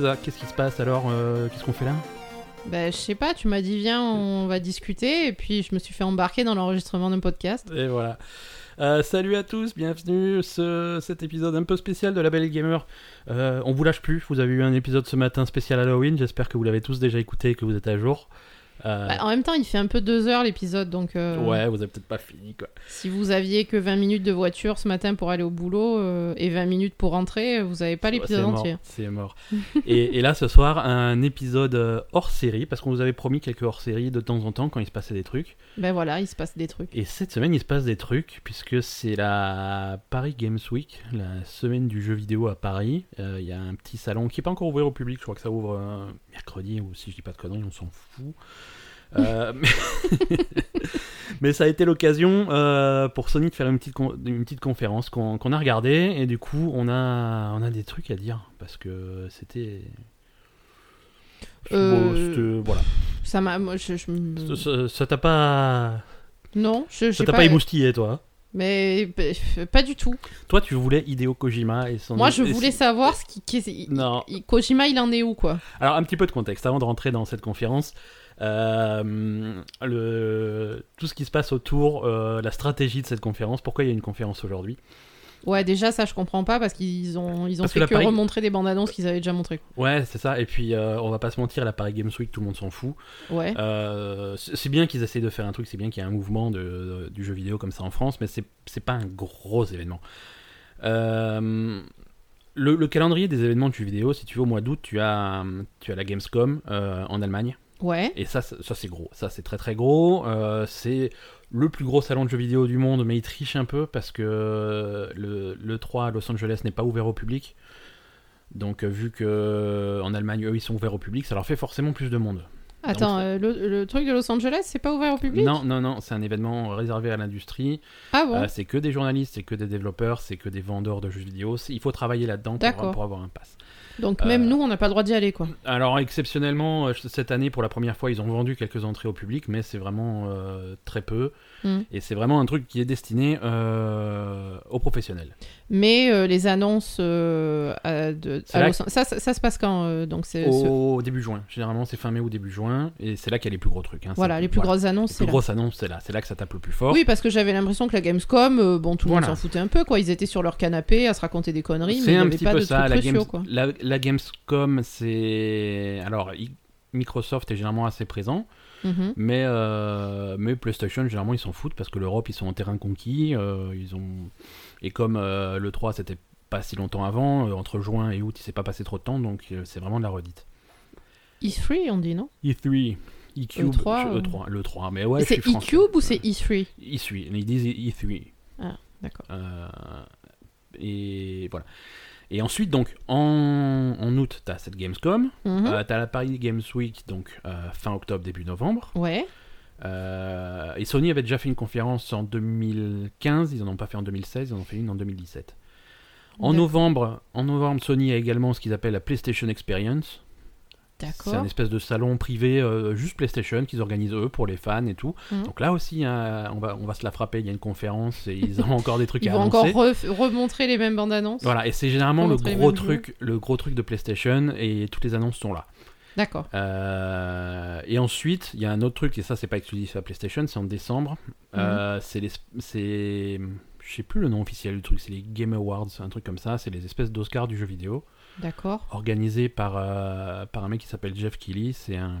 Qu'est-ce qui se passe alors euh, Qu'est-ce qu'on fait là Bah, je sais pas, tu m'as dit viens, on va discuter, et puis je me suis fait embarquer dans l'enregistrement d'un podcast. Et voilà. Euh, salut à tous, bienvenue ce, cet épisode un peu spécial de La Belle Gamer. Euh, on vous lâche plus, vous avez eu un épisode ce matin spécial Halloween, j'espère que vous l'avez tous déjà écouté et que vous êtes à jour. Euh, Bah, en même temps, il fait un peu deux heures l'épisode, donc euh, Ouais, vous avez peut-être pas fini quoi. si vous aviez que 20 minutes de voiture ce matin pour aller au boulot euh, et 20 minutes pour rentrer, vous avez pas l'épisode entier. C'est mort. et, et là ce soir, un épisode hors série, parce qu'on vous avait promis quelques hors série de temps en temps quand il se passait des trucs. Ben voilà, il se passe des trucs. Et cette semaine, il se passe des trucs, puisque c'est la Paris Games Week, la semaine du jeu vidéo à Paris. Il y a un petit salon qui n'est pas encore ouvert au public, je crois que ça ouvre mercredi, ou si je dis pas de conneries, on s'en fout. Euh, mais... mais ça a été l'occasion euh, pour Sony de faire une petite, une petite conférence qu'on a regardée, et du coup, on a, on a des trucs à dire, parce que c'était... Euh, Bon, voilà. Ça m'a. je- Ça- t'a pas... Non, je Ça t'a pas. pas émoustillé, toi Mais bah, pas du tout. Toi, tu voulais Hideo Kojima et son. Moi, je voulais savoir ce qui. Non. Kojima, il en est où, quoi? Alors, un petit peu de contexte avant de rentrer dans cette conférence. Euh, le... Tout ce qui se passe autour, euh, la stratégie de cette conférence. Pourquoi il y a une conférence aujourd'hui? Ouais, déjà, ça, je comprends pas parce qu'ils ont, ils ont Parce fait que que, Paris- remontrer des bandes annonces qu'ils avaient déjà montrées. Ouais, c'est ça. Et puis, euh, on va pas se mentir, la Paris Games Week, tout le monde s'en fout. Ouais. Euh, c'est bien qu'ils essayent de faire un truc, c'est bien qu'il y ait un mouvement de, de- du jeu vidéo comme ça en France, mais c'est c'est pas un gros événement. Euh, le, le calendrier des événements de jeux vidéo, si tu veux, au mois d'août, tu as, tu as la Gamescom en Allemagne. Ouais. Et ça, ça ça, c'est gros. Ça, c'est très très gros. Euh, c'est le plus gros salon de jeux vidéo du monde, mais il triche un peu parce que le, le 3 à Los Angeles n'est pas ouvert au public. Donc, euh, vu que euh, en Allemagne, eux, ils sont ouverts au public, ça leur fait forcément plus de monde. Attends, Donc, euh, le, le truc de Los Angeles, c'est pas ouvert au public? Non, non, non, c'est un événement réservé à l'industrie. Ah bon? Euh, c'est que des journalistes, c'est que des développeurs, c'est que des vendeurs de jeux vidéo. Il faut travailler là-dedans pour, pour avoir un pass. Donc euh, même nous, on n'a pas le droit d'y aller, quoi. Alors exceptionnellement, euh, cette année, pour la première fois, ils ont vendu quelques entrées au public, mais c'est vraiment euh, très peu. Hmm. Et c'est vraiment un truc qui est destiné euh, aux professionnels. Mais euh, les annonces euh, à de, là ça, ça, ça se passe quand Donc c'est ce- Au début juin. Généralement, c'est fin mai ou début juin. Et c'est là qu'il y a les plus gros trucs. hein. voilà, les plus grosses annonces, Les plus là. grosses annonces, c'est là. C'est là que ça tape le plus fort. Oui, parce que j'avais l'impression que la Gamescom, bon, tout le Voilà. monde s'en foutait un peu, quoi. Ils étaient sur leur canapé à se raconter des conneries, mais il C'est n'y un avait petit pas peu de ça. trucs La, cruciaux, Games- quoi. la, la Gamescom, c'est. Alors, Microsoft est généralement assez présent. Mhm. Mais, euh, mais PlayStation, généralement, ils s'en foutent parce que l'Europe, ils sont en terrain conquis. euh, ils ont... Et comme euh, le 3, c'était pas si longtemps avant, entre juin et août, il s'est pas passé trop de temps, donc c'est vraiment de la redite. E3, on dit, non? E3, E-Cube, E3, je- E3, le 3, mais ouais, C'est français. E-Cube ou c'est E3 E3, ils disent E3. D'accord. Euh, et voilà. Et ensuite, donc, en, en août, tu as cette Gamescom, Mhm. euh, tu as la Paris Games Week, donc euh, fin octobre, début novembre. Ouais. Euh, et Sony avait déjà fait une conférence en 2015, ils en ont pas fait en 2016, ils en ont fait une en 2017. En novembre, en novembre, Sony a également ce qu'ils appellent la PlayStation Experience. C'est un espèce de salon privé euh, juste PlayStation qu'ils organisent eux pour les fans et tout. Mhm. Donc là aussi, hein, on, va, on va se la frapper, il y a une conférence et ils ont encore des trucs Ils à vont annoncer. encore ref- remontrer les mêmes bandes annonces Voilà, et c'est généralement le gros truc, le gros truc de PlayStation et toutes les annonces sont là. D'accord. Euh, et ensuite, il y a un autre truc, et ça, c'est pas exclusif à PlayStation, c'est en décembre. Euh, c'est les. C'est. Je sais plus le nom officiel du truc, c'est les Game Awards, un truc comme ça. C'est les espèces d'Oscars du jeu vidéo, D'accord. organisés par, euh, par un mec qui s'appelle Jeff Keighley. C'est un,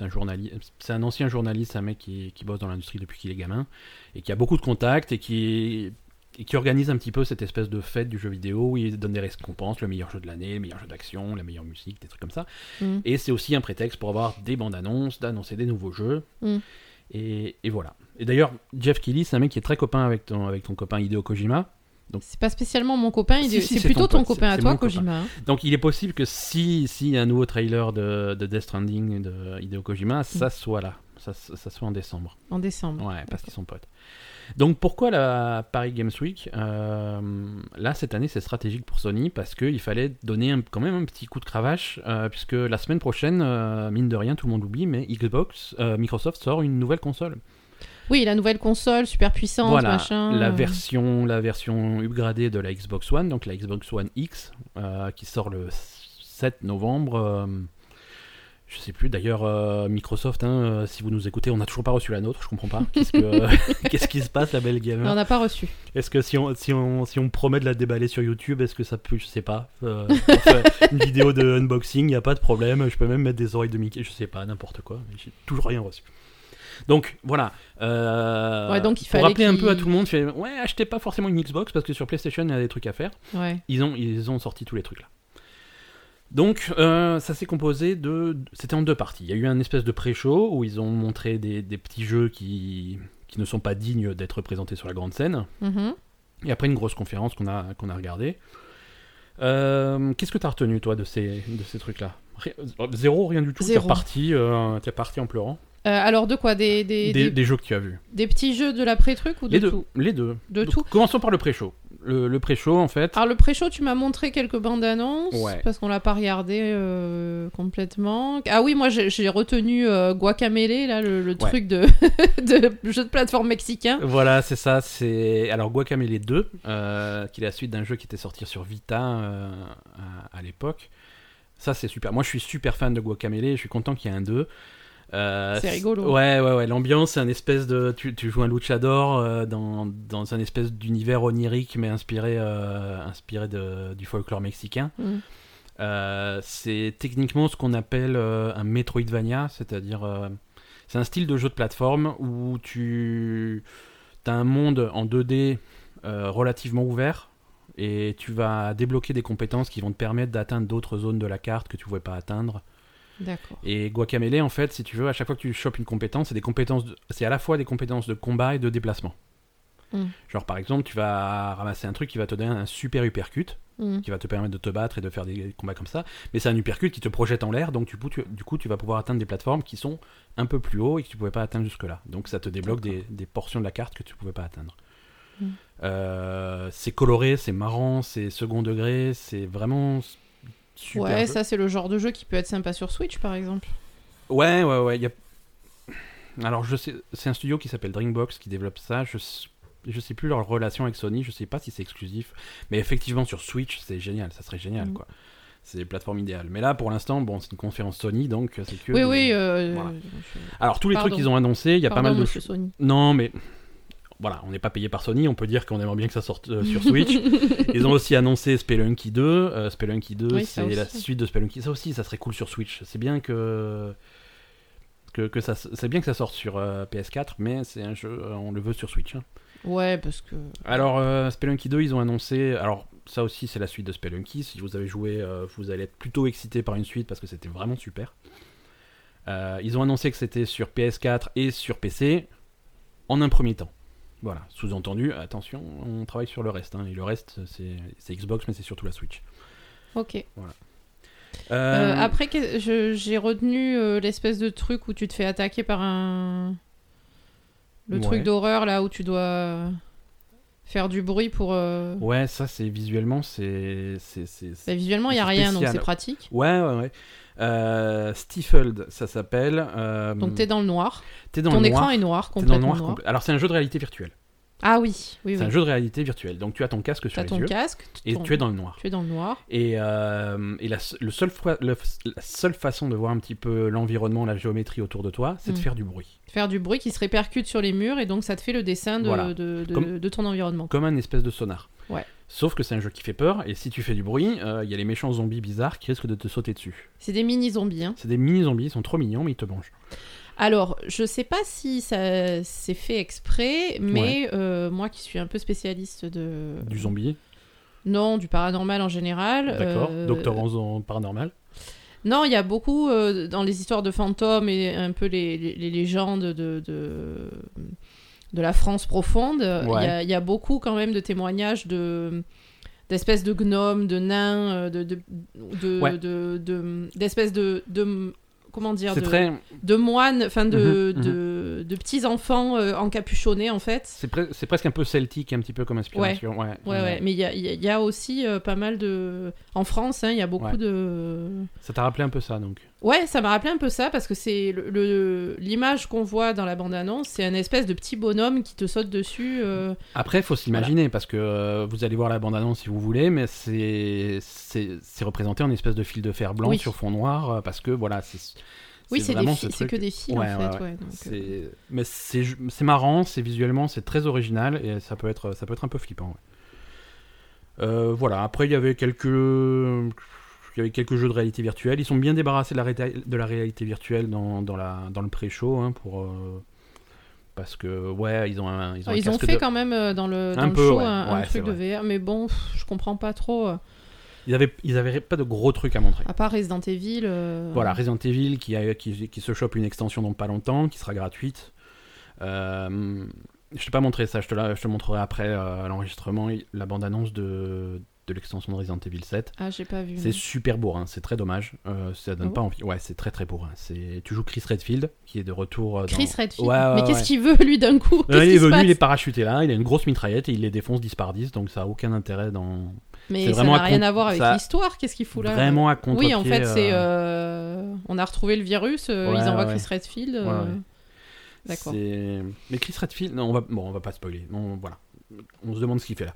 un journaliste, c'est un ancien journaliste, un mec qui, qui bosse dans l'industrie depuis qu'il est gamin, et qui a beaucoup de contacts, et qui, et qui organise un petit peu cette espèce de fête du jeu vidéo où il donne des récompenses, le meilleur jeu de l'année, le meilleur jeu d'action, la meilleure musique, des trucs comme ça. Mhm. Et c'est aussi un prétexte pour avoir des bandes annonces, d'annoncer des nouveaux jeux. Mm. Et, et voilà. Et d'ailleurs, Jeff Keighley, c'est un mec qui est très copain avec ton, avec ton copain Hideo Kojima. C'est pas spécialement mon copain, Si, si, c'est plutôt ton copain à toi, copain. Kojima. hein. Donc il est possible que si, si y a un nouveau trailer de, de Death Stranding de Hideo Kojima, Mm. ça soit là. Ça, ça soit en décembre. En décembre. Ouais, parce qu'ils sont potes. Donc pourquoi la Paris Games Week Euh, Là, cette année, c'est stratégique pour Sony parce qu'il fallait donner un- quand même un petit coup de cravache, euh, puisque la semaine prochaine, euh, mine de rien, tout le monde oublie, mais Xbox, Microsoft sort une nouvelle console. Oui, la nouvelle console, super puissante, voilà, machin. la version, la version upgradée de la Xbox One, donc la Xbox One X, euh, qui sort le 7 novembre. euh, je sais plus. D'ailleurs, euh, Microsoft, hein, euh, si vous nous écoutez, on n'a toujours pas reçu la nôtre. Je comprends pas. Qu'est-ce, que- qu'est-ce qui se passe, la belle On gamer n'a pas reçu. Est-ce que si on, si, on, si on promet de la déballer sur YouTube, est-ce que ça peut, je sais pas, on une vidéo de unboxing, il n'y a pas de problème. Je peux même mettre des oreilles de Mickey, je sais pas, n'importe quoi. J'ai toujours rien reçu. Donc voilà. Euh, Ouais, donc il pour fallait rappeler un peu à tout le monde, ouais, achetez pas forcément une Xbox parce que sur PlayStation il y a des trucs à faire. Ouais. Ils ont, ils ont sorti tous les trucs là. Donc, euh, ça s'est composé de. C'était en deux parties. Il y a eu un espèce de pré-show où ils ont montré des, des petits jeux qui, qui ne sont pas dignes d'être présentés sur la grande scène. Mhm. Et après une grosse conférence qu'on a, qu'on a regardée. Euh, Qu'est-ce que tu as retenu, toi, de ces, de ces trucs-là? Ri- euh, Zéro, rien du tout? T'es Zéro. reparti, euh, t'es parti en pleurant? Euh, alors de quoi des, des, Des, des- des jeux que tu as vus. des petits jeux de l'après-truc ou de Les deux. tout Les deux. De Donc, tout Commençons par le pré-show. Le, le pré-show, en fait. Alors le pré-show, tu m'as montré quelques bandes annonces Ouais. parce qu'on l'a pas regardé euh, complètement. Ah oui, moi j'ai retenu euh, Guacamele là, le, le truc de, de jeu de plateforme mexicain. Voilà, c'est ça. C'est alors Guacamele 2, euh, qui est la suite d'un jeu qui était sorti sur Vita à, à l'époque. Ça, c'est super. Moi, je suis super fan de Guacamele. Je suis content qu'il y ait un 2. Euh, C'est rigolo. Ouais, ouais, ouais. L'ambiance, c'est un espèce de. Tu, tu joues un luchador euh, dans, dans un espèce d'univers onirique, mais inspiré, euh, inspiré de, du folklore mexicain. Mm. C'est techniquement ce qu'on appelle un Metroidvania, c'est-à-dire c'est un style de jeu de plateforme où tu as un monde en 2D euh, relativement ouvert et tu vas débloquer des compétences qui vont te permettre d'atteindre d'autres zones de la carte que tu ne pouvais pas atteindre. D'accord. Et Guacamele, en fait, si tu veux, à chaque fois que tu chopes une compétence, c'est des compétences, de- c'est à la fois des compétences de combat et de déplacement. Mm. Genre par exemple, tu vas ramasser un truc qui va te donner un super uppercut Mm. qui va te permettre de te battre et de faire des combats comme ça. Mais c'est un uppercut qui te projette en l'air, donc du coup, tu, du coup, tu vas pouvoir atteindre des plateformes qui sont un peu plus haut et que tu pouvais pas atteindre jusque-là. Donc ça te débloque des, des portions de la carte que tu pouvais pas atteindre. Mm. Euh, c'est coloré, c'est marrant, c'est second degré, c'est vraiment super. Ouais, jeu. ça c'est le genre de jeu qui peut être sympa sur Switch par exemple. Ouais, ouais, ouais. y a- Alors, je sais, c'est un studio qui s'appelle Dreambox qui développe ça. Je, je sais plus leur relation avec Sony. Je sais pas si c'est exclusif, mais effectivement sur Switch, c'est génial. Ça serait génial, Mhm. quoi. C'est les plateformes idéales. Mais là, pour l'instant, bon, c'est une conférence Sony, donc c'est que. Oui, des- oui. euh, Voilà. je- Alors, tous les trucs qu'ils ont annoncés, il y a Pardon, pas mal de. Sony. Non, mais voilà, on n'est pas payé par Sony. On peut dire qu'on aimerait bien que ça sorte euh, sur Switch. Ils ont aussi annoncé Spelunky 2. Euh, Spelunky 2, Oui, ça c'est la suite de Spelunky. Ça aussi, ça serait cool sur Switch. C'est bien que. Que, que ça, c'est bien que ça sorte sur euh, PS4, mais c'est un jeu, euh, on le veut sur Switch. hein. Ouais, parce que. Alors, Spelunky 2, ils ont annoncé. Alors, ça aussi, c'est la suite de Spelunky. Si vous avez joué, vous allez être plutôt excité par une suite parce que c'était vraiment super. Ils ont annoncé que c'était sur PS4 et sur PC en un premier temps. Voilà, sous-entendu, attention, on travaille sur le reste. hein, et le reste, c'est Xbox, mais c'est surtout la Switch. Ok. Euh, Euh, après, j'ai retenu euh, l'espèce de truc où tu te fais attaquer par un. Le Ouais. truc d'horreur là où tu dois faire du bruit pour. euh, Ouais, ça, c'est visuellement, c'est. bah, visuellement, il n'y a rien donc c'est pratique. Ouais, ouais, ouais. Euh, Stifled, ça s'appelle. euh, Donc t'es dans le noir. t'es dans Ton le écran noir. est noir, T'es dans complètement le noir. noir. compl- Alors, c'est un jeu de réalité virtuelle. Ah oui, oui, C'est un jeu de réalité virtuelle. Donc, tu as ton casque sur T'as les ton yeux casque. et ton- tu es dans le noir. Tu es dans le noir. Et, euh, et la, le seul la seule façon de voir un petit peu l'environnement, la géométrie autour de toi, c'est de Mm. faire du bruit. Faire du bruit qui se répercute sur les murs et donc ça te fait le dessin de, Voilà. de, de- Comme- de ton environnement. Comme un espèce de sonar. Ouais. Sauf que c'est un jeu qui fait peur, et si tu fais du bruit, euh, il y a les méchants zombies bizarres qui risquent de te sauter dessus. C'est des mini zombies. Hein. C'est des mini-zombies, ils sont trop mignons, mais ils te mangent. Alors, je sais pas si ça s'est fait exprès, mais euh, moi qui suis un peu spécialiste de. Du zombie, Non, du paranormal en général. d'accord. euh, Docteur en paranormal. Non, il y a beaucoup euh, dans les histoires de fantômes et un peu les, les- les légendes de, de, de la France profonde. Il y Ouais. a- il y, a beaucoup quand même de témoignages de d'espèces de gnomes, de nains, euh, de de de- Ouais. de- de- d'espèces de, de comment dire de, très. de moines, enfin de, Mhm, de, de petits enfants euh, encapuchonnés en fait. C'est pre- c'est presque un peu celtique, un petit peu comme inspiration. Ouais, Ouais, ouais, mais il y a, y a- aussi euh, pas mal de. En France, hein, il y a beaucoup de. Ça t'a rappelé un peu ça, donc. Ouais, ça m'a rappelé un peu ça parce que c'est le- l'image qu'on voit dans la bande-annonce, c'est un espèce de petit bonhomme qui te saute dessus. euh, Après, faut s'imaginer, parce que euh, vous allez voir la bande-annonce si vous voulez, mais c'est représenté en espèce de fil de fer blanc Oui. sur fond noir, euh, parce que voilà, c'est Oui, c'est ce truc. que des fils Ouais, en fait. ouais. ouais, donc, C'est- Mais c'est marrant, c'est visuellement, c'est très original et ça peut être, ça peut être un peu flippant. Euh, voilà. Après, il y avait quelques, il y avait quelques jeux de réalité virtuelle. Ils sont bien débarrassés de la, réta- de la réalité virtuelle dans, dans la, dans le pré-show, hein, pour. euh, Parce que ouais, ils ont un, ils ont, un Ils ont casque fait de- quand même euh, dans le, dans Un le peu, show ouais. un, un Ouais, c'est truc de VR, mais bon, pff, je comprends pas trop. euh, Ils avaient, ils avaient pas de gros trucs à montrer. À part Resident Evil. euh, Voilà, Resident Evil qui, a- qui, qui se chope une extension dans pas longtemps, qui sera gratuite. Euh, je t'ai pas montré ça, je te, la, je te montrerai après euh, à l'enregistrement la bande-annonce de, de l'extension de Resident Evil 7. Ah, j'ai pas vu. C'est super bourrin, c'est très dommage. Euh, ça donne Ah pas envie. Ouais, c'est très très bourrin. C'est, tu joues Chris Redfield qui est de retour. euh, dans- Chris Redfield. Ouais, ouais, mais qu'est-ce qu'il veut lui d'un coup? Euh, il est venu, il est parachuté là, il a une grosse mitraillette et il les défonce 10 par 10, donc ça a aucun intérêt dans. Mais ça n'a rien à voir avec ça- l'histoire. Qu'est-ce qu'il fout là? Vraiment à contre Oui, en fait, c'est. euh, On a retrouvé le virus, Ouais, ils envoient Chris Redfield. D'accord. Mais Chris Redfield, non, on va, bon, on va pas spoiler. Non, voilà. On se demande ce qu'il fait là.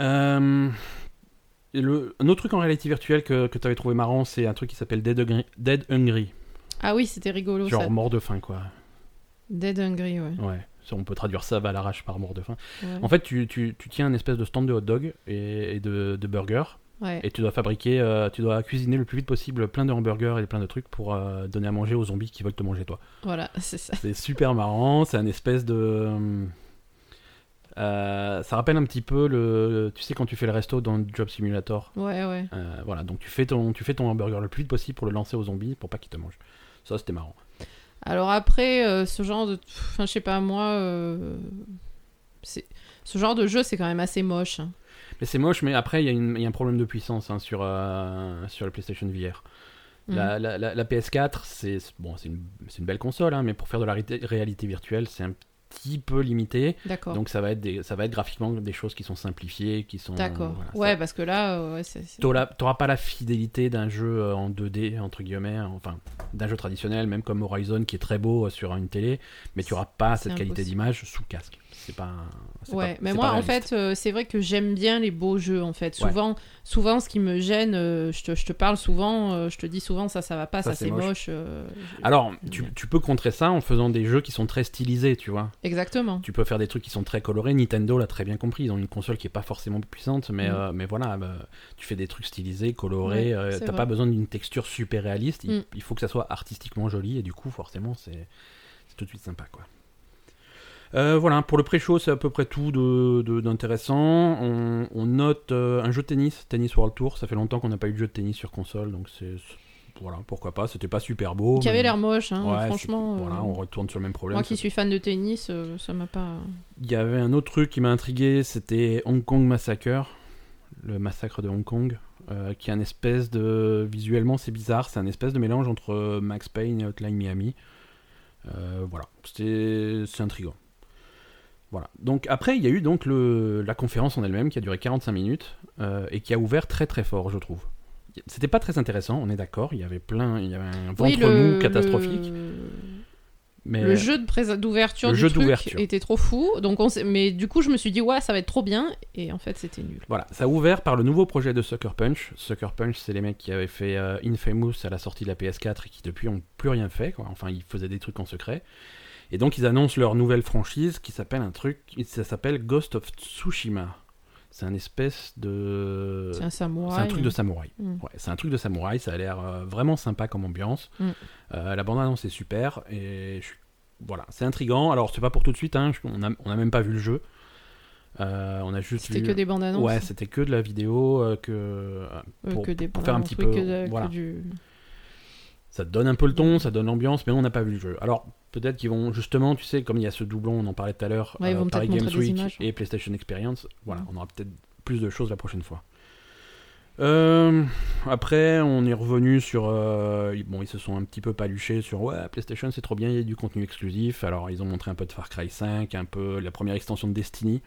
Euh, le... Un autre truc en réalité virtuelle que, que tu avais trouvé marrant, c'est un truc qui s'appelle Dead Hungry. Dead Hungry. Ah oui, c'était rigolo Genre ça. mort de faim, quoi. Dead Hungry, ouais. Ouais. On peut traduire ça à l'arrache par mort de faim. Ouais. En fait, tu, tu, tu tiens un espèce de stand de hot dog et, et de, de burger. Ouais. Et tu dois fabriquer, euh, tu dois cuisiner le plus vite possible plein de hamburgers et plein de trucs pour euh, donner à manger aux zombies qui veulent te manger toi. Voilà, c'est ça. C'est super marrant, c'est un espèce de. Euh, ça rappelle un petit peu le. Tu sais, quand tu fais le resto dans Job Simulator. Ouais, ouais. euh, voilà, donc tu fais, ton, tu fais ton hamburger le plus vite possible pour le lancer aux zombies pour pas qu'ils te mangent. Ça, c'était marrant. Alors après, euh, ce genre de... Enfin, je sais pas, moi... c'est... Ce genre de jeu, c'est quand même assez moche. hein. Mais c'est moche, mais après, il y, y a un problème de puissance hein, sur, sur la PlayStation VR. La, Mhm. la- la- la PS4, c'est bon, une, une belle console, hein, mais pour faire de la réalité- réalité virtuelle, c'est un petit peu limité. D'accord. Donc ça va, être des, ça va être graphiquement des choses qui sont simplifiées, qui sont. D'accord. voilà, ouais, ça- parce que là, euh, ouais, T'auras pas la fidélité d'un jeu euh, en 2D, entre guillemets, hein, enfin, d'un jeu traditionnel, même comme Horizon qui est très beau euh, sur une télé, mais tu auras pas cette qualité d'image sous casque. C'est pas. Ouais, pas- mais moi, en fait, euh, c'est vrai que j'aime bien les beaux jeux, en fait. Ouais. Souvent, souvent ce qui me gêne, euh, je, te, je te parle souvent, euh, je te dis souvent, ça, ça va pas, Ça, ça, c'est moche. moche. je- Alors, tu, tu peux contrer ça en faisant des jeux qui sont très stylisés, tu vois. Exactement. Tu peux faire des trucs qui sont très colorés. Nintendo l'a très bien compris. Ils ont une console qui est pas forcément puissante, mais, Mm. euh, mais voilà, bah, tu fais des trucs stylisés, colorés. Ouais, euh, T'as pas besoin d'une texture super réaliste. Il, Mm. il faut que ça soit artistiquement joli, et du coup, forcément, c'est tout de suite sympa, quoi. Euh, voilà, pour le pré-show, c'est à peu près tout de- de- d'intéressant. on, on note euh, un jeu de tennis, Tennis World Tour. Ça fait longtemps qu'on n'a pas eu de jeu de tennis sur console, donc c'est voilà, pourquoi pas. C'était pas super beau. Qui avait mais- l'air moche, hein, Ouais, franchement. euh, Voilà, on retourne sur le même problème. moi qui suis fan de tennis, euh, ça m'a pas. Il y avait un autre truc qui m'a intrigué, c'était Hong Kong Massacre, le massacre de Hong Kong, euh, qui est un espèce de... Visuellement c'est bizarre, c'est un espèce de mélange entre Max Payne et Hotline Miami. Euh, voilà, c'est intriguant. Voilà. Donc après, il y a eu donc le... la conférence en elle-même qui a duré 45 minutes et qui a ouvert très très fort, je trouve. C'était pas très intéressant, on est d'accord. Il y avait plein, il y avait un ventre Oui, le, mou catastrophique. Le, Mais le jeu d'ouverture du jeu truc était trop fou. Donc on mais du coup, je me suis dit ouais, ça va être trop bien. Et en fait, c'était nul. Voilà, ça a ouvert par le nouveau projet de Sucker Punch. Sucker Punch, c'est les mecs qui avaient fait euh, Infamous à la sortie de la PS4 et qui depuis ont plus rien fait. Quoi. Enfin, ils faisaient des trucs en secret. Et donc, ils annoncent leur nouvelle franchise qui s'appelle un truc, ça s'appelle Ghost of Tsushima. C'est un espèce de. C'est un samouraï. C'est un truc de samouraï. Mm. Ouais, c'est un truc de samouraï, ça a l'air euh, vraiment sympa comme ambiance. Mm. Euh, la bande-annonce est super et je suis- voilà, c'est intrigant. Alors, c'est pas pour tout de suite, hein, on, a, on a même pas vu le jeu. Euh, on a juste C'était vu- que des bandes annonces. Ouais, c'était que de la vidéo, euh, que pour- que des pour faire un petit peu- oui, que de- que voilà. du- ça donne un peu le ton, ça donne l'ambiance, mais on n'a pas vu le jeu. Alors peut-être qu'ils vont justement, tu sais, comme il y a ce doublon, on en parlait tout à l'heure, Ouais, vont Paris Games Week et PlayStation Experience, voilà, on aura peut-être plus de choses la prochaine fois. Euh, après, on est revenu sur. euh, bon, ils se sont un petit peu paluchés sur ouais, PlayStation c'est trop bien, il y a du contenu exclusif. Alors, ils ont montré un peu de Far Cry 5, un peu la première extension de Destiny.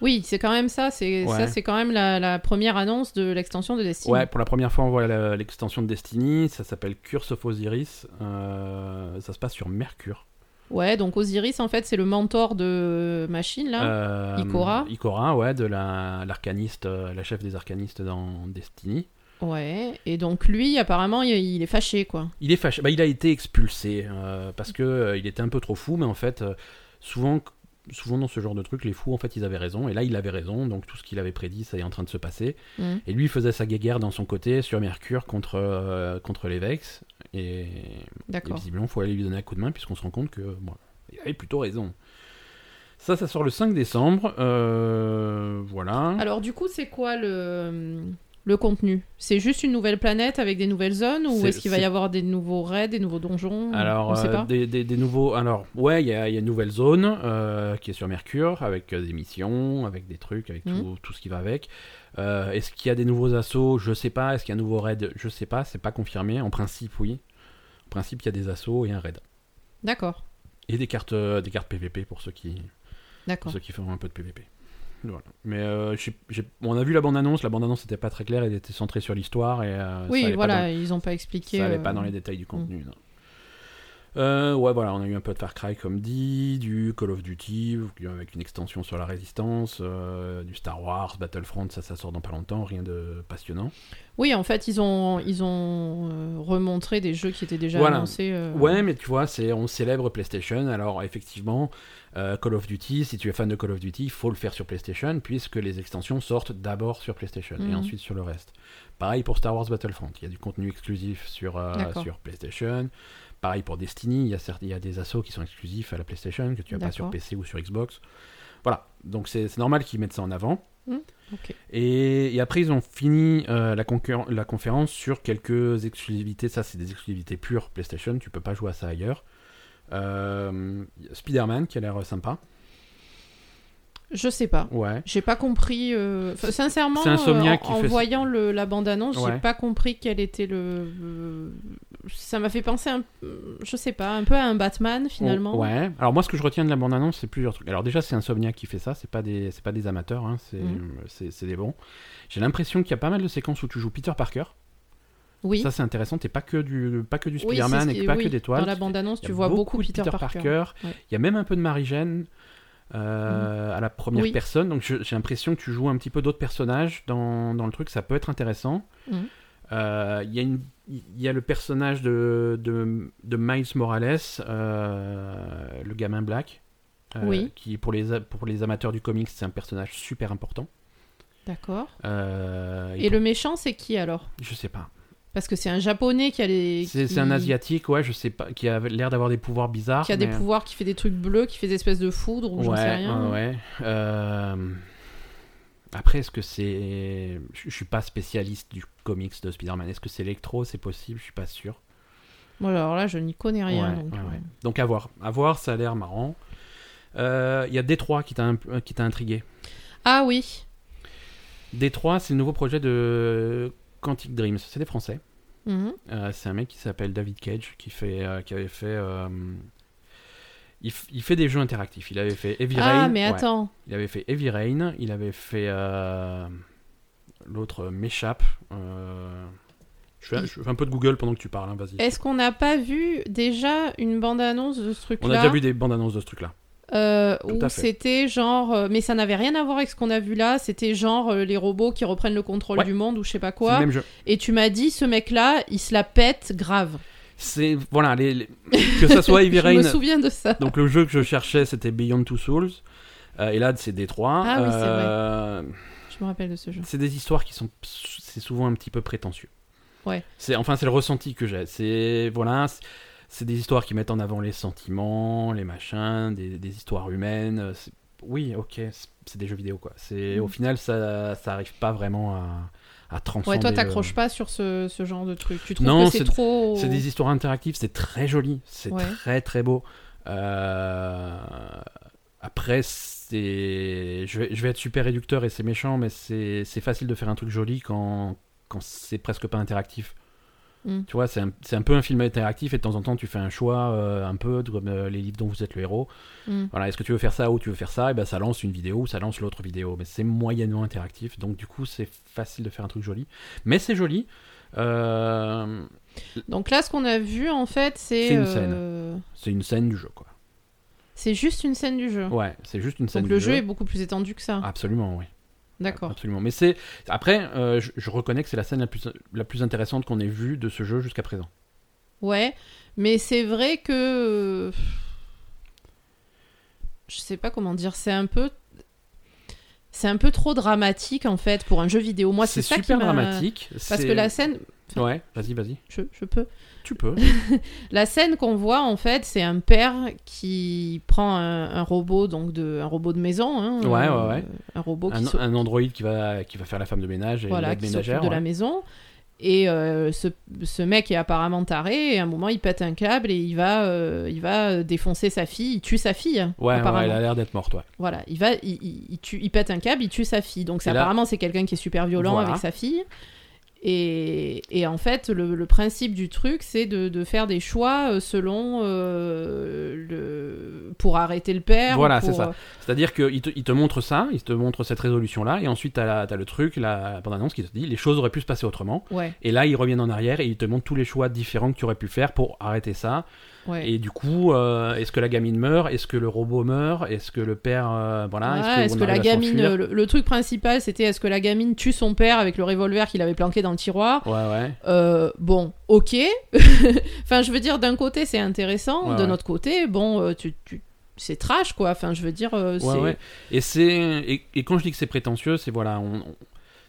Oui, c'est quand même ça. C'est Ouais. ça, c'est quand même la, la première annonce de l'extension de Destiny. Ouais, pour la première fois, on voit la- l'extension de Destiny. Ça s'appelle Curse of Osiris. Euh, ça se passe sur Mercure. Ouais, donc Osiris, en fait, c'est le mentor de Machine, là. Euh, Ikora. Ikora, ouais, de la l'arcaniste, euh, la chef des arcanistes dans Destiny. Ouais, et donc lui, apparemment, il, il est fâché, quoi. Il est fâché. Bah, il a été expulsé euh, parce que il était un peu trop fou, mais en fait, souvent, souvent dans ce genre de truc, les fous, en fait, ils avaient raison. Et là, il avait raison. Donc tout ce qu'il avait prédit, ça est en train de se passer. Mhm. Et lui, il faisait sa guéguerre dans son côté sur Mercure contre euh, contre les Vex. Et, visiblement, il faut aller lui donner un coup de main puisqu'on se rend compte que bon, il avait plutôt raison. Ça, ça sort le 5 décembre. Euh, voilà. Alors, du coup, c'est quoi le, le contenu C'est juste une nouvelle planète avec des nouvelles zones ou est-ce qu'il va y avoir des nouveaux raids, des nouveaux donjons? Alors, On sait euh, des, des- des nouveaux. Alors, ouais, il y a, il y a une nouvelle zone euh, qui est sur Mercure avec euh, des missions, avec des trucs, avec Mhm. tout, tout ce qui va avec. Est-ce qu'il y a des nouveaux assauts Je sais pas. Est-ce qu'il y a un nouveau raid? Je sais pas. C'est pas confirmé. En principe, oui. En principe, il y a des assauts et un raid. D'accord, Et des cartes, des cartes PVP pour ceux qui, pour ceux qui font un peu de PVP. Voilà. Mais euh, on a vu la bande-annonce. La bande-annonce n'était pas très claire. Elle était centrée sur l'histoire. et euh, ça Oui, pas voilà, dans- ils ont pas expliqué. ça allait euh, pas dans les détails du contenu. non. Euh, ouais, voilà, on a eu un peu de Far Cry comme dit, du Call of Duty avec une extension sur la résistance, euh, du Star Wars, Battlefront, ça, ça sort dans pas longtemps, rien de passionnant. Oui, en fait, ils ont, ils ont euh, remontré des jeux qui étaient déjà Voilà. annoncés. euh, Ouais, mais tu vois, c'est on célèbre PlayStation. Alors effectivement, Call of Duty, si tu es fan de Call of Duty, il faut le faire sur PlayStation puisque les extensions sortent d'abord sur PlayStation et Mhm. ensuite sur le reste. Pareil pour Star Wars Battlefront, il y a du contenu exclusif sur, sur PlayStation. Pareil pour Destiny, il y, a certes, il y a des assauts qui sont exclusifs à la PlayStation que tu n'as pas sur. PC ou sur Xbox. Voilà, donc c'est normal qu'ils mettent ça en avant. Ok. Et, et après, ils ont fini euh, la conférence sur quelques exclusivités. Ça, c'est des exclusivités pures PlayStation. Tu peux pas jouer à ça ailleurs. Euh, Spider-Man qui a l'air sympa. Je sais pas. Ouais. J'ai pas compris. euh, enfin, sincèrement, euh, en, en fait voyant le, la bande-annonce, Ouais. j'ai pas compris quel était le. Ça m'a fait penser, un... je sais pas, un peu à un Batman finalement. Oh, ouais. Alors moi, ce que je retiens de la bande-annonce, c'est plusieurs trucs. Alors déjà, c'est Insomniac qui fait ça. C'est pas des, c'est pas des amateurs. Hein. C'est, Mhm. c'est, des bons. J'ai l'impression qu'il y a pas mal de séquences où tu joues Peter Parker. Oui. Ça, c'est intéressant. T'es pas que du, pas que du Spider-Man et pas oui, que d'étoiles. Dans la bande-annonce, tu vois beaucoup Peter, Parker. Ouais. Il y a même un peu de Marie-Jeanne euh, à la première Oui. personne. Donc j'ai l'impression que tu joues un petit peu d'autres personnages dans, dans le truc. Ça peut être intéressant. Mhm. Euh, Il y, a une- il y a le personnage de, de, de Miles Morales, euh, le gamin black. euh, Oui. Qui, pour les, pour les amateurs du comics, c'est un personnage super important. D'accord. Euh, Et le méchant, c'est qui alors? Je sais pas. Parce que c'est un japonais qui a les. C'est qui- un asiatique, ouais, je sais pas, qui a l'air d'avoir des pouvoirs bizarres. Qui a des pouvoirs, qui fait des trucs bleus, qui fait des espèces de foudre ou j'en sais Ouais, rien. ouais, ouais. Euh, Après, est-ce que c'est. Je suis pas spécialiste du comics de Spider-Man. Est-ce que c'est Electro C'est possible, je suis pas sûr. Bon, alors là, je n'y connais rien. Ouais, donc, ouais, euh, ouais. Donc à voir. À voir, ça a l'air marrant. Euh, Il y a Détroit qui t'a un- euh, qui t'a intrigué. Ah oui. Détroit, c'est le nouveau projet de Quantic Dreams. C'est des Français. Mhm. Euh, c'est un mec qui s'appelle David Cage qui fait euh, qui avait fait euh, il, fait des jeux interactifs. Il avait fait Heavy Rain. Ah, mais ouais. attends. Il avait fait Heavy Rain, il avait fait euh, l'autre m'échappe. euh, Je, fais, Il- je fais un peu de Google pendant que tu parles, hein, vas-y. Est-ce qu'on n'a pas vu déjà une bande-annonce de ce truc-là On a déjà vu des bandes annonces de ce truc-là. Euh, où c'était genre, euh, mais ça n'avait rien à voir avec ce qu'on a vu là. C'était genre euh, les robots qui reprennent le contrôle Ouais. du monde ou je sais pas quoi. le même jeu. Et tu m'as dit, ce mec-là, il se la pète grave. C'est voilà, les, les- que ça soit Heavy je Rain. me souviens de ça. Donc le jeu que je cherchais, c'était Beyond Two Souls. Euh, et là, c'est Détroit. Ah oui, c'est Euh, Je me rappelle de ce jeu. c'est des histoires qui sont, c'est souvent un petit peu prétentieux. Ouais. C'est enfin c'est le ressenti que j'ai. C'est voilà, c'est- c'est des histoires qui mettent en avant les sentiments, les machins, des, des histoires humaines. euh, Oui, ok, c'est- des jeux vidéo quoi. C'est Mm. au final ça ça arrive pas vraiment à, à transcender. Ouais, toi, le- t'accroches pas sur ce, ce genre de truc. Tu trouves Non, que c'est trop. C'est des histoires interactives, c'est très joli, c'est Ouais. très très beau. Euh, Après, c'est, je vais, je vais être super réducteur et c'est méchant, mais c'est c'est facile de faire un truc joli quand quand c'est presque pas interactif. Mm. Tu vois, c'est un, un peu un film interactif et de temps en temps tu fais un choix euh, un peu comme euh, les livres dont vous êtes le héros. Mm. Voilà, est-ce que tu veux faire ça ou tu veux faire ça? Et ben ça lance une vidéo ou ça lance l'autre vidéo. Mais c'est moyennement interactif, donc du coup c'est facile de faire un truc joli. Mais c'est joli. Euh, Donc là, ce qu'on a vu, en fait, c'est. C'est une c'est une scène du jeu, quoi. C'est juste une scène du jeu. Ouais, c'est juste une scène Donc du le jeu est beaucoup plus étendu que ça. Absolument, oui. D'accord. Absolument. Mais c'est après, euh, je, je reconnais que c'est la scène la plus la plus intéressante qu'on ait vue de ce jeu jusqu'à présent. Ouais, mais c'est vrai que. Je sais pas comment dire, c'est un peu. C'est un peu trop dramatique en fait pour un jeu vidéo. Moi, c'est ça super m'a- dramatique. Parce que la scène, Ouais, vas-y, vas-y. je, je peux. Tu peux. La scène qu'on voit en fait, c'est un père qui prend un, un robot donc de un robot de maison. hein, Ouais, euh, ouais, ouais. Un robot qui un, un androïde qui va qui va faire la femme de ménage et voilà, l'aide qui s'occupe ménagère. de la ouais. maison. Et euh, ce, ce mec est apparemment taré, et à un moment il pète un câble et il va, euh, il va défoncer sa fille, il tue sa fille. Ouais, ouais, apparemment. elle a l'air d'être morte, ouais. Voilà, il va, il, il- il tue, il pète un câble, il tue sa fille. Donc là- apparemment c'est quelqu'un qui est super violent Voilà. avec sa fille. Et, et en fait, le, le principe du truc, c'est de, de faire des choix euh, selon euh, le pour arrêter le père. Voilà, pour- c'est ça. C'est-à-dire qu'il te, il te montre ça, il te montre cette résolution-là, et ensuite t'as la- t'as le truc, la bande-annonce qui te dit les choses auraient pu se passer autrement. Ouais, Et là, ils reviennent en arrière et ils te montrent tous les choix différents que tu aurais pu faire pour arrêter ça. Ouais. Et du coup, euh, est-ce que la gamine meurt? Est-ce que le robot meurt? Est-ce que le père. euh, voilà, est-ce que, la gamine, s'enfuir le, le truc principal, c'était est-ce que la gamine tue son père avec le revolver qu'il avait planqué dans le tiroir? Ouais, ouais. Euh, Bon, ok. enfin, je veux dire, d'un côté, c'est intéressant, Ouais, de ouais. notre côté, bon, euh, tu, tu- c'est trash, quoi. Enfin, je veux dire, euh, Ouais, ouais. Et, c'est, et, et quand je dis que c'est prétentieux, c'est voilà, on-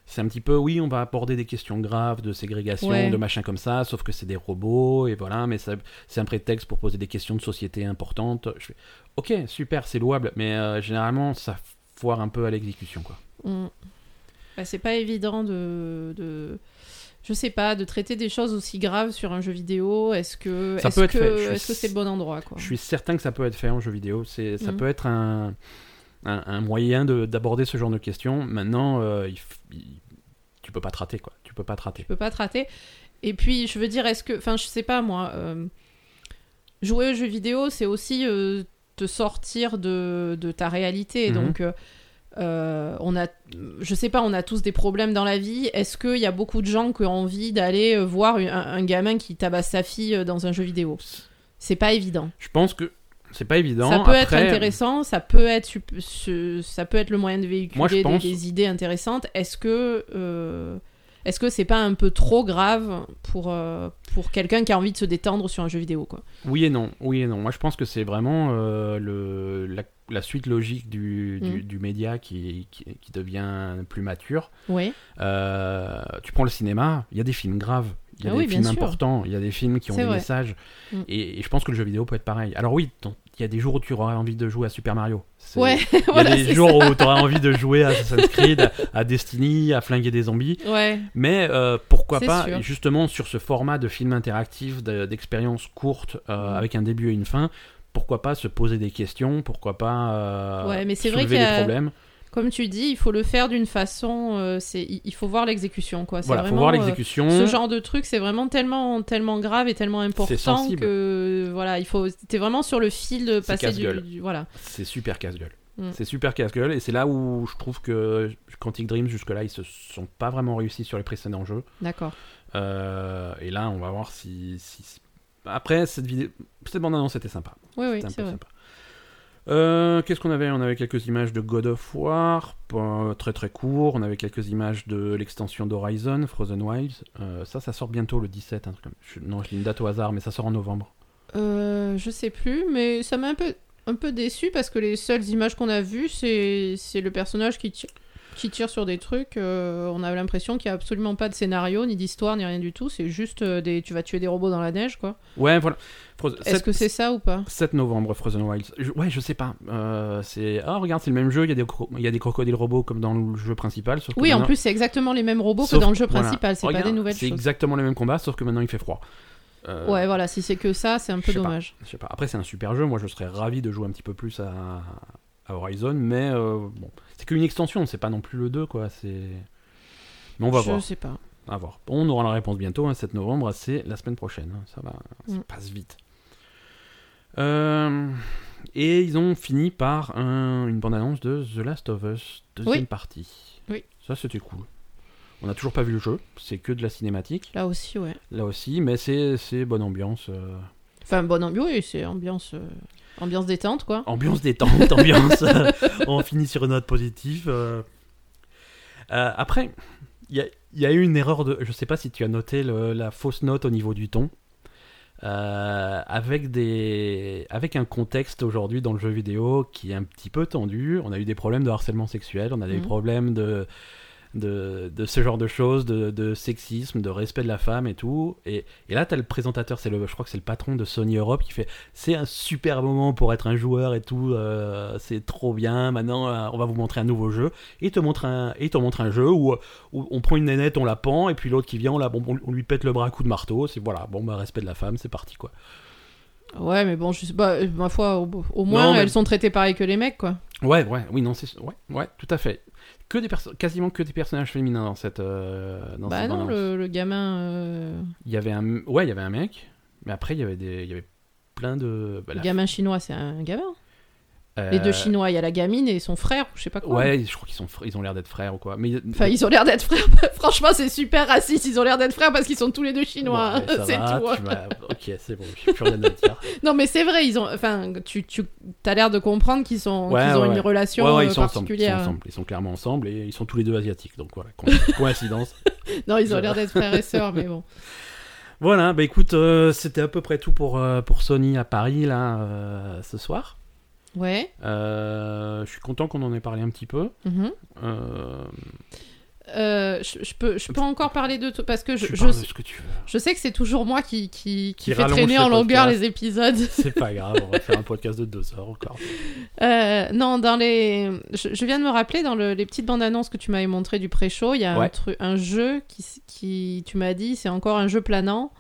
c'est un petit peu, oui, on va aborder des questions graves de ségrégation, Ouais. de machin comme ça, sauf que c'est des robots, et voilà, mais c'est un prétexte pour poser des questions de société importantes. Je fais, ok, super, c'est louable, mais euh, généralement, ça foire un peu à l'exécution, quoi. Mm. Bah, c'est pas évident de, de. Je sais pas, de traiter des choses aussi graves sur un jeu vidéo. Est-ce que Ça est-ce peut être que fait, est-ce que c'est le bon endroit quoi? Je suis certain que ça peut être fait en jeu vidéo, ça Mhm. peut être un, un, un moyen de, d'aborder ce genre de questions. Maintenant, euh, il tu peux pas te rater, quoi. Tu peux pas te rater. Je peux pas te rater. Et puis je veux dire, est-ce que, enfin, je sais pas moi, euh, jouer aux jeux vidéo, c'est aussi euh, te sortir de, de ta réalité. Mhm. Donc euh, euh, on a, je sais pas, on a tous des problèmes dans la vie. Est-ce qu'il y a beaucoup de gens qui ont envie d'aller voir un, un gamin qui tabasse sa fille dans un jeu vidéo? C'est pas évident. Je pense que c'est pas évident. Ça peut être intéressant, ça peut être, ce- ça peut être le moyen de véhiculer Moi, des- idées intéressantes. Est-ce que, euh, est-ce que c'est pas un peu trop grave pour, euh, pour quelqu'un qui a envie de se détendre sur un jeu vidéo quoi? Oui et non, oui et non. Moi, je pense que c'est vraiment euh, le, la, la suite logique du, du, Mm. du média qui, qui, qui devient plus mature. Oui. Tu prends le cinéma, il y a des films graves, il y a Ah des oui, films importants, il y a des films qui ont des vrai. messages. Mm. Et, et je pense que le jeu vidéo peut être pareil. Alors oui, ton- il y a des jours où tu auras envie de jouer à Super Mario. Ouais. Il y a voilà, des jours où tu auras envie de jouer à Assassin's Creed, à, Destiny, à flinguer des zombies. Ouais. Mais euh, pourquoi pas, sûr. justement, sur ce format de film interactif, de- d'expérience courte, euh, Mm. avec un début et une fin, pourquoi pas se poser des questions, pourquoi pas euh, Ouais, mais c'est vrai des problèmes. Comme tu dis, il faut le faire d'une façon. euh, c'est, il faut voir l'exécution quoi. C'est Voilà, faut vraiment, voir euh, l'exécution. ce genre de truc, c'est vraiment tellement, tellement grave et tellement important que voilà, il faut. T'es vraiment sur le fil de passer du, voilà. C'est super casse-gueule. Mm. C'est super casse-gueule et c'est là où je trouve que Quantic Dream jusque-là ils se sont pas vraiment réussis sur les précédents jeux. D'accord. Euh, et là on va voir si, si- après cette vidéo, cette bande annonce était sympa. Oui, oui, c'est vrai. sympa. Euh, Qu'est-ce qu'on avait? On avait quelques images de God of War, très très court. On avait quelques images de l'extension d'Horizon, Frozen Wilds. Euh, ça, ça sort bientôt le 17. un truc comme- je- non, je une date au hasard, mais ça sort en novembre. Euh, je sais plus, mais ça m'a un peu, un peu déçu parce que les seules images qu'on a vues, c'est, le personnage qui qui tire sur des trucs. euh, on a l'impression qu'il n'y a absolument pas de scénario, ni d'histoire, ni rien du tout. C'est juste euh, des, tu vas tuer des robots dans la neige, quoi. Ouais, voilà. Frozen- Est-ce 7 que c'est ça ou pas? 7 novembre, Frozen Wilds. Je- ouais, je sais pas. Euh, c'est ah regarde, c'est le même jeu. Il y a des cro- il y a des crocodiles robots comme dans le jeu principal. Sauf que Oui, en plus, c'est exactement les mêmes robots Sauf que dans le jeu que- voilà. principal. C'est pas des nouvelles C'est choses. exactement les mêmes combats, sauf que maintenant il fait froid. Euh, Ouais, voilà, si c'est que ça, c'est un peu pas. dommage. Je sais pas. Après, c'est un super jeu. Moi, je serais ravi de jouer un petit peu plus à, à Horizon, mais euh, bon, c'est qu'une extension. C'est pas non plus le 2, quoi. C'est. Mais on va je voir. sais pas. à voir. On aura la réponse bientôt, hein, 7 novembre, c'est la semaine prochaine. hein, Ça va, ça Mm. passe vite. Euh, et ils ont fini par un- une bande-annonce de The Last of Us, deuxième Oui. partie. Oui. Ça, c'était cool. On n'a toujours pas vu le jeu, c'est que de la cinématique, Là aussi, ouais. là aussi, mais c'est c'est bonne ambiance. euh, Enfin, bonne ambiance, oui, c'est ambiance, euh, ambiance détente, quoi. Ambiance détente, ambiance. euh, on finit sur une note positive. euh. Euh, après, il y a, eu une erreur de. Je sais pas si tu as noté le- la fausse note au niveau du ton. Euh, avec, des, avec un contexte aujourd'hui dans le jeu vidéo qui est un petit peu tendu. On a eu des problèmes de harcèlement sexuel, on a des Mhm. problèmes de, de, de ce genre de choses, de, de sexisme, de respect de la femme et tout. Et, et là, tu as le présentateur, c'est le, je crois que c'est le patron de Sony Europe qui fait c'est un super moment pour être un joueur et tout, euh, c'est trop bien. Maintenant, euh, on va vous montrer un nouveau jeu. Et te montre un, et te montre un jeu où, où on prend une nénette, on la pend, et puis l'autre qui vient, on, la, bon, on, on lui pète le bras à coup de marteau. C'est voilà, bon, bah, respect de la femme, c'est parti quoi. Ouais, mais bon, je sais pas, ma foi, au, au moins, Non, mais- elles sont traitées pareil que les mecs, quoi. Ouais, ouais, oui, non, c'est ouais, ouais, tout à fait. Que des quasiment que des personnages féminins dans cette. euh, dans bah cette non, le, le gamin. euh, Il y avait un, ouais, il y avait un mec, mais après il y avait des, il y avait plein de. bah, Le gamin chinois, c'est un gamin. Euh, Les deux chinois, il y a la gamine et son frère, ou je sais pas quoi. Ouais, je crois qu'ils sont, ils ont l'air d'être frères ou quoi. Mais Enfin, ils ont l'air d'être frères. Franchement, c'est super raciste. Ils ont l'air d'être frères parce qu'ils sont tous les deux chinois. Ouais, c'est tout. hein. Ok, c'est bon, j'ai plus rien à dire. Non, mais c'est vrai. Ils ont. Enfin, tu, tu as l'air de comprendre qu'ils sont, Ouais, qu'ils ont ouais, une relation euh, ils sont ensemble. Ils sont particulière. ensemble. Ils sont clairement ensemble et ils sont tous les deux asiatiques. Donc voilà, co- coïncidence. Non, ils ont l'air d'être frères et sœurs, mais bon. voilà, bah écoute, euh, c'était à peu près tout pour, euh, pour Sony à Paris là euh, ce soir. Ouais. Euh, je suis content qu'on en ait parlé un petit peu. mhm. Euh, Euh, je, je peux, je peux encore parler de tout parce que je, je, que sais que c'est toujours moi qui, qui, qui, Qui fait traîner en longueur podcast. les épisodes. C'est pas grave, on va faire un podcast de deux heures encore. Euh, non, dans les. Je, viens de me rappeler, dans le- les petites bandes annonces que tu m'avais montrées du pré-show, il y a un, Ouais. truc, un jeu qui, qui. Tu m'as dit, c'est encore un jeu planant.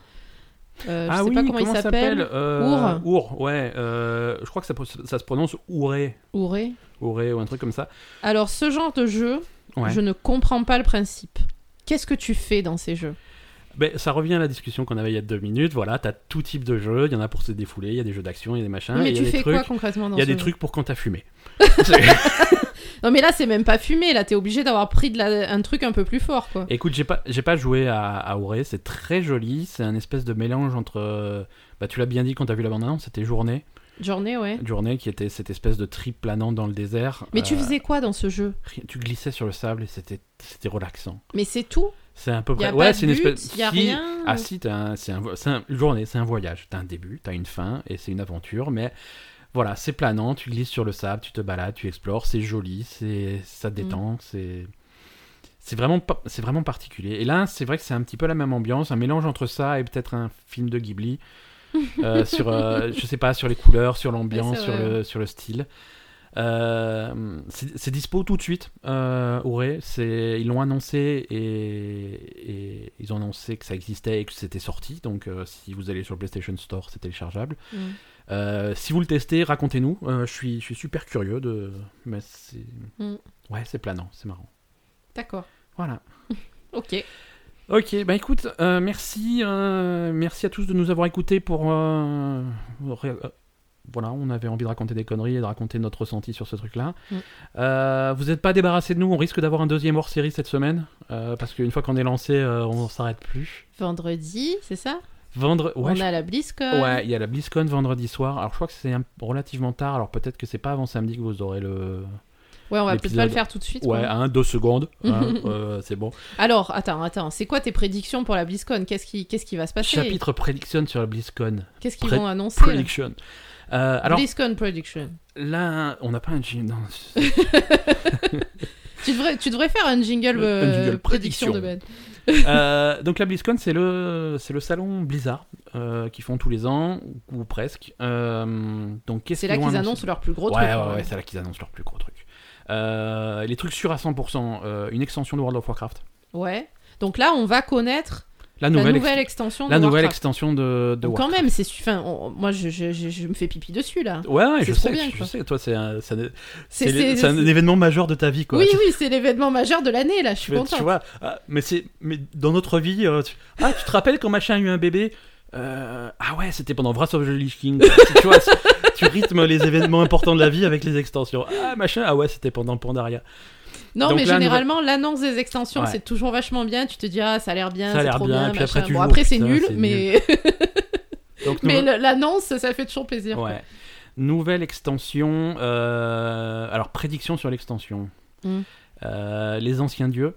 Euh, je ah sais oui, pas comment, il s'appelle. euh, Our, ouais. euh, je crois que ça, ça se prononce Ouré. Ouré. Ouré ou un truc comme ça. Alors, ce genre de jeu, Ouais. je ne comprends pas le principe. Qu'est-ce que tu fais dans ces jeux? Ben, ça revient à la discussion qu'on avait il y a deux minutes. Voilà, t'as tout type de jeux. Il y en a pour se défouler, il y a des jeux d'action, il y a des machins. Mais et il y a tu des fais trucs, quoi concrètement dans Il y a ce des jeu trucs pour quand t'as fumé. Non, mais là, c'est même pas fumé. Là, t'es obligé d'avoir pris de la... un truc un peu plus fort, quoi. Écoute, j'ai pas, j'ai pas joué à, à Auré, c'est très joli. C'est un espèce de mélange entre. euh, Bah, tu l'as bien dit quand t'as vu la bande-annonce, c'était Journée. Journée, ouais. Journée qui était cette espèce de trip planant dans le désert. Mais tu Euh, faisais quoi dans ce jeu? Tu glissais sur le sable et c'était, c'était relaxant. Mais c'est tout? C'est à peu près. a ouais, c'est une espèce. y a si- rien Ah si, un- c'est un, un- une journée, c'est un voyage. T'as un début, t'as une fin et c'est une aventure. Mais voilà, c'est planant. Tu glisses sur le sable, tu te balades, tu explores. C'est joli, c'est ça te Mm. détend. C'est c'est vraiment c'est vraiment particulier. Et là, c'est vrai que c'est un petit peu la même ambiance, un mélange entre ça et peut-être un film de Ghibli. euh, sur euh, je sais pas sur les couleurs sur l'ambiance Ouais, sur le sur le style Euh, c'est dispo tout de suite euh, Auré. ils l'ont annoncé et, et ils ont annoncé que ça existait et que c'était sorti donc euh, si vous allez sur le PlayStation Store c'est téléchargeable Mm. Euh, si vous le testez racontez-nous je suis je suis super curieux de mais c'est Mm. ouais c'est planant c'est marrant D'accord. voilà Ok. Ok, bah écoute, merci, merci à tous de nous avoir écoutés pour. Voilà, on avait envie de raconter des conneries et de raconter notre ressenti sur ce truc-là. Mm. Euh, vous n'êtes pas débarrassés de nous, on risque d'avoir un deuxième hors série cette semaine, euh, parce qu'une fois qu'on est lancé, euh, on s'arrête plus. Vendredi, c'est ça? Vendre, ouais, On je- a la BlizzCon. ouais, il y a la BlizzCon vendredi soir. Alors je crois que c'est un- relativement tard, alors peut-être que c'est pas avant samedi que vous aurez le. Ouais, on va peut-être pas le faire tout de suite. Ouais, quoi. un, deux secondes, hein, euh, c'est bon. Alors, attends, attends. C'est quoi tes prédictions pour la BlizzCon? Qu'est-ce qui, qu'est-ce qui va se passer? Chapitre prédiction sur la BlizzCon. Qu'est-ce qu'ils vont annoncer? là. Euh, alors BlizzCon Prediction. là, on n'a pas un jingle. Tu devrais, tu devrais faire un jingle, Un euh, jingle prédiction de Ben. Euh, donc la BlizzCon, c'est le, c'est le salon Blizzard euh, qu'ils font tous les ans ou, ou presque. Euh, donc qu'est-ce C'est là qu'ils annoncent leur plus gros ouais, truc. ouais, hein. ouais, c'est là qu'ils annoncent leur plus gros truc. Les trucs sûrs à 100%, euh, une extension de World of Warcraft. Ouais. Donc là, on va connaître La La nouvelle, nouvelle, ex- extension de la nouvelle Warcraft. extension de, de quand même, c'est enfin, on- moi je, je, je, je me fais pipi dessus là. Ouais, je sais, bien, je quoi. sais. Toi, c'est un, c'est un- événement majeur de ta vie, quoi. oui, oui, c'est l'événement majeur de l'année là, je suis tu, contente. tu vois, ah, mais c'est, mais dans notre vie, euh, tu- ah, tu te rappelles quand machin a eu un bébé Euh, Ah ouais, c'était pendant Wrath of the Lich King. tu vois, tu rythmes les événements importants de la vie avec les extensions. Ah machin, ah ouais, c'était pendant Pandaria. Non, Donc mais là, généralement, l'annonce des extensions, Ouais. c'est toujours vachement bien. Tu te dis, ah, ça a l'air bien, Ça a c'est l'air trop bien, bien. puis après, tu bon, joues, après, c'est nul, mais, Donc mais l'annonce, ça fait toujours plaisir. quoi. ouais. Nouvelle extension. euh, Alors prédiction sur l'extension. Mm. Euh, les anciens dieux.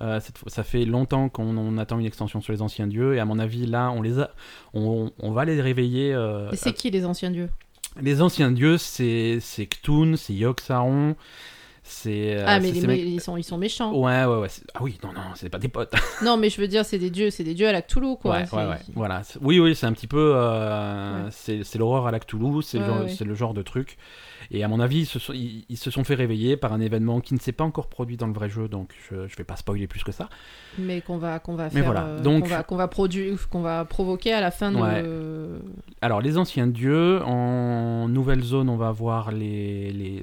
Euh, ça fait longtemps qu'on on attend une extension sur les anciens dieux et à mon avis là on les a, on, on va les réveiller. euh, Et c'est qui les anciens dieux? Les anciens dieux, c'est Ktun, c'est Yogg-Saron, c'est. euh, Ah, mais, les mecs- ils, sont, ils sont méchants. Ouais, ouais, ouais. Ah oui, non, non, c'est pas des potes. Non, mais je veux dire, c'est des dieux, c'est des dieux à la Cthulhu, quoi. ouais, ouais, ouais. Voilà. Oui, oui, c'est un petit peu. euh, Ouais. C'est l'horreur à la Cthulhu, c'est le, genre- ouais. c'est le genre de truc. Et à mon avis, ils se, sont, ils, ils se sont fait réveiller par un événement qui ne s'est pas encore produit dans le vrai jeu, donc je, je vais pas spoiler plus que ça. Mais qu'on va, qu'on va Mais faire. voilà, euh, donc- Qu'on va, qu'on va produire, qu'on va provoquer à la fin de. Alors, les anciens dieux, en nouvelle zone, on va voir les. les...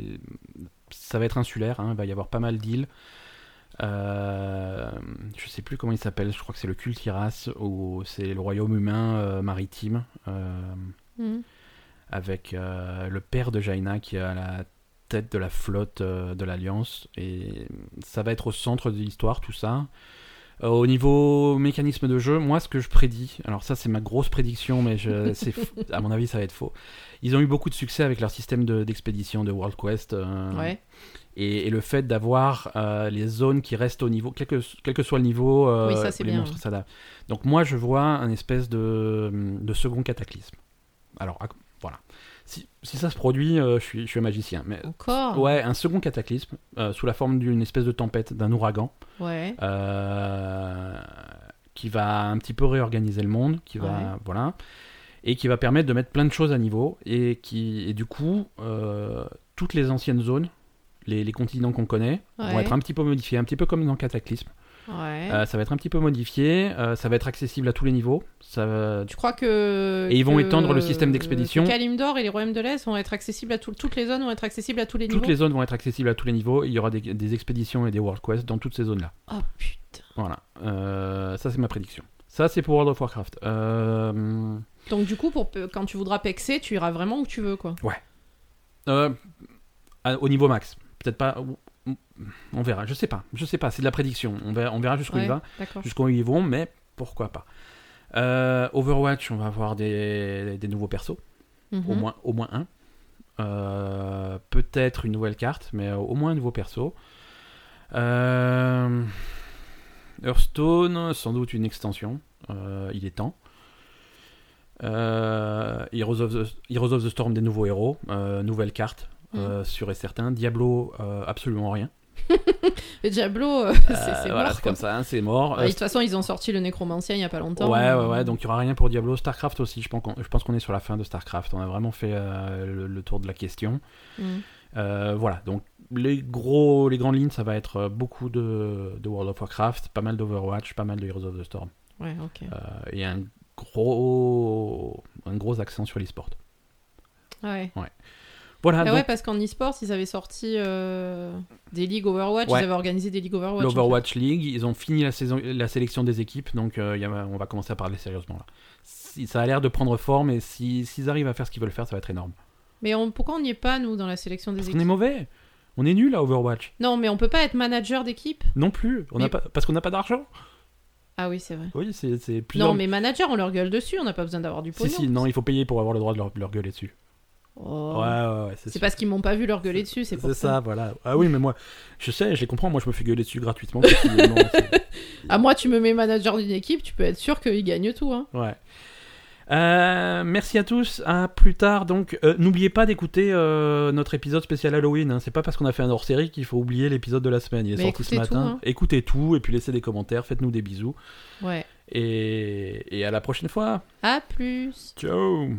Ça va être insulaire, hein, il va y avoir pas mal d'îles. Euh, je sais plus comment il s'appelle, je crois que c'est le Kultiras, ou c'est le royaume humain euh, maritime, euh, Mhm. avec euh, le père de Jaina qui est à la tête de la flotte de l'Alliance. Et ça va être au centre de l'histoire, tout ça. Euh, au niveau mécanisme de jeu, moi, ce que je prédis, alors ça, c'est ma grosse prédiction, mais je, à mon avis, ça va être faux. Ils ont eu beaucoup de succès avec leur système de- d'expédition de World Quest. euh, Ouais. et, et le fait d'avoir euh, les zones qui restent au niveau, quel que, quel que soit le niveau, euh, Oui, ça, c'est les bien, monstres s'adaptent. Donc moi, je vois un espèce de, de second cataclysme. Alors, voilà. Si, si ça se produit, euh, je, suis, je suis un magicien. Mais Encore? Ouais, un second cataclysme euh, sous la forme d'une espèce de tempête, d'un ouragan, Ouais. euh, qui va un petit peu réorganiser le monde, qui va Ouais. voilà, et qui va permettre de mettre plein de choses à niveau et qui et du coup toutes les anciennes zones, les, les continents qu'on connaît, vont être un petit peu modifiés, un petit peu comme dans Cataclysme. Ouais. Euh, ça va être un petit peu modifié, euh, ça va être accessible à tous les niveaux. Ça va- Tu crois que. Et ils vont que- étendre le système d'expédition. Kalimdor et les royaumes de l'Est vont être accessibles à tout- toutes les zones vont être accessibles à tous les Toutes niveaux. les zones vont être accessibles à tous les niveaux. Il y aura des, des expéditions et des World Quests dans toutes ces zones-là. Oh putain. Voilà. Euh, ça, c'est ma prédiction. Ça, c'est pour World of Warcraft. Donc du coup, pour quand tu voudras pexer, tu iras vraiment où tu veux, quoi. à- au niveau max. Peut-être pas. On verra. Je sais pas. Je sais pas. C'est de la prédiction. On verra, on verra jusqu'où Ouais, il va. Jusqu'où ils vont, mais pourquoi pas. Euh, Overwatch, on va avoir des, des nouveaux persos. au, Mhm. moins, au moins un. Euh, Peut-être une nouvelle carte, mais au moins un nouveau perso. Euh, Hearthstone, sans doute une extension. Il est temps. Heroes, of the, Heroes of the Storm, des nouveaux héros. Nouvelle carte, euh, sûr et certain. Diablo, euh, absolument rien. Et Diablo, euh, Euh, c'est voilà, mort. comme ça, hein, c'est mort. De toute façon, ils ont sorti le Nécromancien il y a pas longtemps. Ouais, ouais, ouais, donc il n'y aura rien pour Diablo. StarCraft aussi, je pense qu'on je pense qu'on est sur la fin de StarCraft. On a vraiment fait euh, le, le tour de la question. mm. Voilà, donc les, gros, les grandes lignes, ça va être beaucoup de, de World of Warcraft, pas mal d'Overwatch, pas mal de Heroes of the Storm. Ouais, ok. Et un gros, un gros accent sur l'e-sport. Ouais. Voilà, Ah donc ouais, parce qu'en e-sport, ils avaient sorti euh, des ligues Overwatch, Ouais. ils avaient organisé des ligues Overwatch. en l'Overwatch League, ils ont fini la, saison, la sélection des équipes, donc euh, il y a- on va commencer à parler sérieusement là. Si, ça a l'air de prendre forme, et si- s'ils arrivent à faire ce qu'ils veulent faire, ça va être énorme. Mais on- pourquoi on n'y est pas, nous, dans la sélection des Parce équipes est mauvais, on est nul à Overwatch. Non, mais on peut pas être manager d'équipe Non plus, on pas, parce qu'on n'a pas d'argent. Ah oui, c'est vrai. Oui, c'est plusieurs. Non, mais manager, on leur gueule dessus, on n'a pas besoin d'avoir du Si, pognon. si, non, il faut payer pour avoir le droit de leur, leur gueuler dessus. Oh. Ouais, ouais, ouais, c'est parce qu'ils m'ont pas vu leur gueuler dessus, c'est pour C'est ça. ça, voilà. Ah oui, mais moi, je sais, je les comprends. Moi, je me fais gueuler dessus gratuitement. À moi, tu me mets manager d'une équipe, tu peux être sûr qu'ils gagnent tout. Hein. ouais. Euh, merci à tous. À plus tard. Donc, euh, n'oubliez pas d'écouter euh, notre épisode spécial Halloween. hein. C'est pas parce qu'on a fait un hors-série qu'il faut oublier l'épisode de la semaine. Il est Mais sorti ce tout, matin. hein. Écoutez tout et puis laissez des commentaires. Faites-nous des bisous. Ouais. Et, et à la prochaine fois. À plus. Ciao.